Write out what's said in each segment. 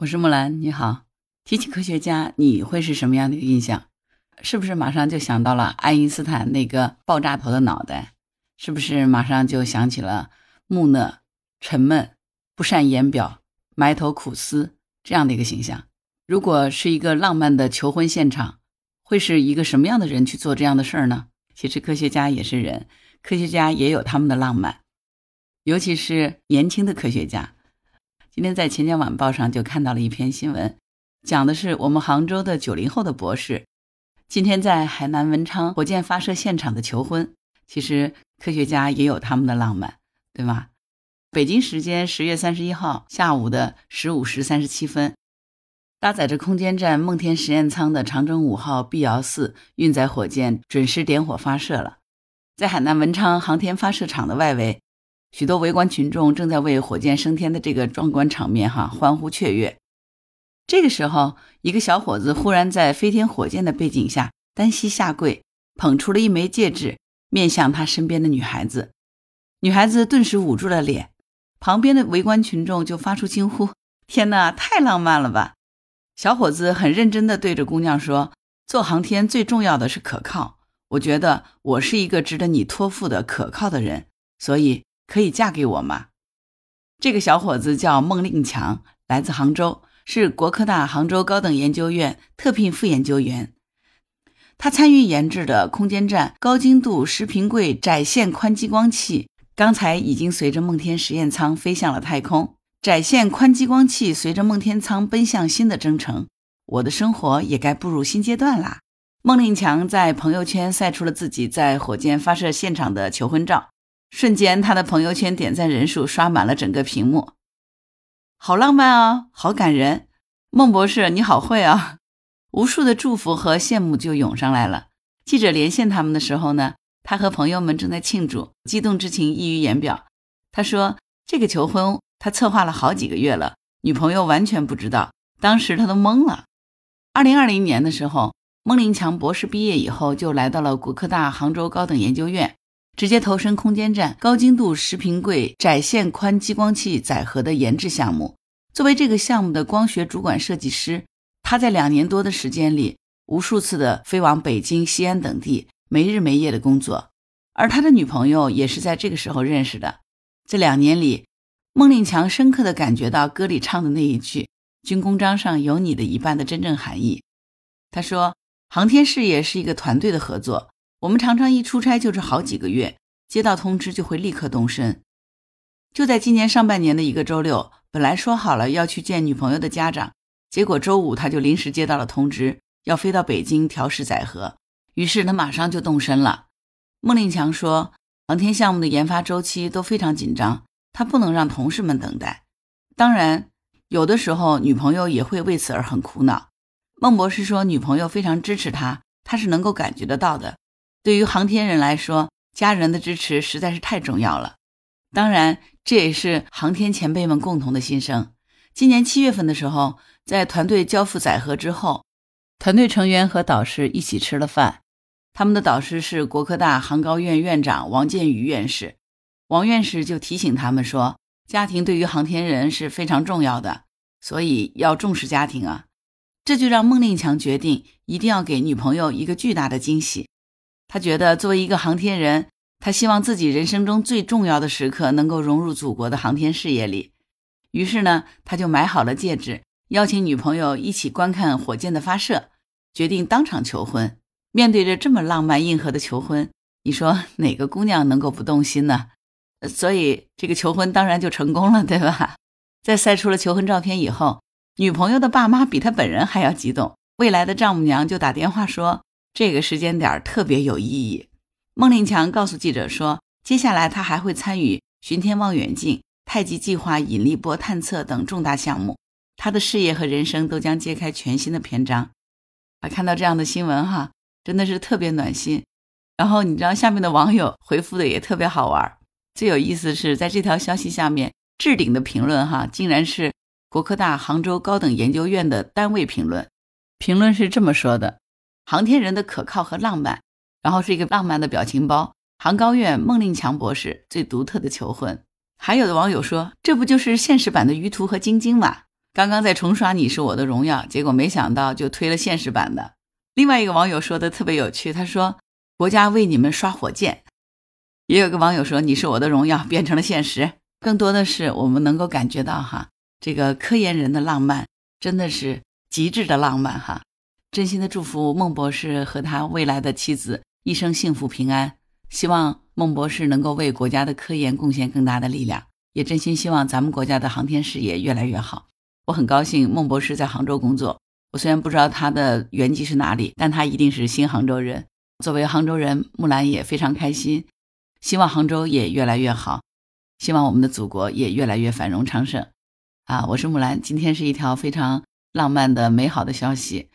我是木兰，你好。提起科学家，你会是什么样的一个印象？是不是马上就想到了爱因斯坦那个爆炸头的脑袋？是不是马上就想起了木讷、沉闷、不善言表、埋头苦思这样的一个形象？如果是一个浪漫的求婚现场，会是一个什么样的人去做这样的事儿呢？其实科学家也是人，科学家也有他们的浪漫，尤其是年轻的科学家。今天在《钱江晚报》上就看到了一篇新闻，讲的是我们杭州的九零后的博士，今天在海南文昌火箭发射现场的求婚。其实科学家也有他们的浪漫，对吗？北京时间十月三十一号下午的十五时三十七分，搭载着空间站梦天实验舱的长征五号 B 遥四运载火箭准时点火发射了，在海南文昌航天发射场的外围。许多围观群众正在为火箭升天的这个壮观场面哈欢呼雀跃。这个时候，一个小伙子忽然在飞天火箭的背景下单膝下跪，捧出了一枚戒指，面向他身边的女孩子。女孩子顿时捂住了脸，旁边的围观群众就发出惊呼：“天哪，太浪漫了吧！”小伙子很认真地对着姑娘说：“做航天最重要的是可靠，我觉得我是一个值得你托付的可靠的人，所以。”可以嫁给我吗？这个小伙子叫孟令强，来自杭州，是国科大杭州高等研究院特聘副研究员。他参与研制的空间站高精度视频柜窄线宽激光器，刚才已经随着梦天实验舱飞向了太空。窄线宽激光器随着梦天舱奔向新的征程，我的生活也该步入新阶段啦。孟令强在朋友圈晒出了自己在火箭发射现场的求婚照。瞬间，他的朋友圈点赞人数刷满了整个屏幕，好浪漫啊，好感人！孟博士，你好会啊！无数的祝福和羡慕就涌上来了。记者连线他们的时候呢，他和朋友们正在庆祝，激动之情溢于言表。他说：“这个求婚他策划了好几个月了，女朋友完全不知道，当时他都懵了。”二零二零年的时候，孟令强博士毕业以后，就来到了国科大杭州高等研究院。直接投身空间站高精度视频柜窄线宽激光器载荷的研制项目。作为这个项目的光学主管设计师，他在两年多的时间里，无数次的飞往北京、西安等地，没日没夜的工作。而他的女朋友也是在这个时候认识的。这两年里，孟令强深刻的感觉到歌里唱的那一句“军功章上有你的一半”的真正含义。他说：“航天事业是一个团队的合作。”我们常常一出差就是好几个月，接到通知就会立刻动身。就在今年上半年的一个周六，本来说好了要去见女朋友的家长，结果周五他就临时接到了通知，要飞到北京调试载荷，于是他马上就动身了。孟令强说，航天项目的研发周期都非常紧张，他不能让同事们等待。当然，有的时候女朋友也会为此而很苦恼。孟博士说，女朋友非常支持他，他是能够感觉得到的。对于航天人来说，家人的支持实在是太重要了。当然，这也是航天前辈们共同的心声。今年七月份的时候，在团队交付载荷之后，团队成员和导师一起吃了饭。他们的导师是国科大航高院院长王建宇院士。王院士就提醒他们说，家庭对于航天人是非常重要的，所以要重视家庭啊。这就让孟令强决定一定要给女朋友一个巨大的惊喜。他觉得，作为一个航天人，他希望自己人生中最重要的时刻能够融入祖国的航天事业里。于是呢，他就买好了戒指，邀请女朋友一起观看火箭的发射，决定当场求婚。面对着这么浪漫硬核的求婚，你说哪个姑娘能够不动心呢？所以这个求婚当然就成功了，对吧？在晒出了求婚照片以后，女朋友的爸妈比他本人还要激动，未来的丈母娘就打电话说。这个时间点特别有意义。孟令强告诉记者说，接下来他还会参与巡天望远镜、太极计划引力波探测等重大项目，他的事业和人生都将揭开全新的篇章。啊，看到这样的新闻哈，真的是特别暖心。然后你知道下面的网友回复的也特别好玩，最有意思是在这条消息下面置顶的评论哈，竟然是国科大杭州高等研究院的单位评论。评论是这么说的。航天人的可靠和浪漫，然后是一个浪漫的表情包。杭高院孟令强博士最独特的求婚。还有的网友说，这不就是现实版的于途和晶晶吗？刚刚在重刷《你是我的荣耀》，结果没想到就推了现实版的。另外一个网友说的特别有趣，他说：“国家为你们刷火箭。”也有个网友说：“你是我的荣耀”变成了现实。更多的是我们能够感觉到哈，这个科研人的浪漫真的是极致的浪漫哈。真心的祝福孟博士和他未来的妻子一生幸福平安。希望孟博士能够为国家的科研贡献更大的力量，也真心希望咱们国家的航天事业越来越好。我很高兴孟博士在杭州工作。我虽然不知道他的原籍是哪里，但他一定是新杭州人。作为杭州人，木兰也非常开心。希望杭州也越来越好，希望我们的祖国也越来越繁荣昌盛。啊，我是木兰，今天是一条非常浪漫的、美好的消息。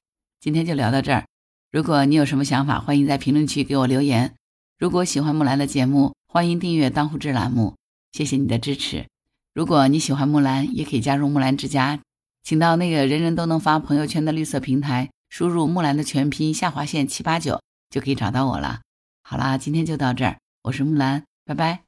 今天就聊到这儿。如果你有什么想法，欢迎在评论区给我留言。如果喜欢木兰的节目，欢迎订阅当户知栏目。谢谢你的支持。如果你喜欢木兰，也可以加入木兰之家，请到那个人人都能发朋友圈的绿色平台，输入木兰的全拼下划线七八九，就可以找到我了。好啦，今天就到这儿，我是木兰，拜拜。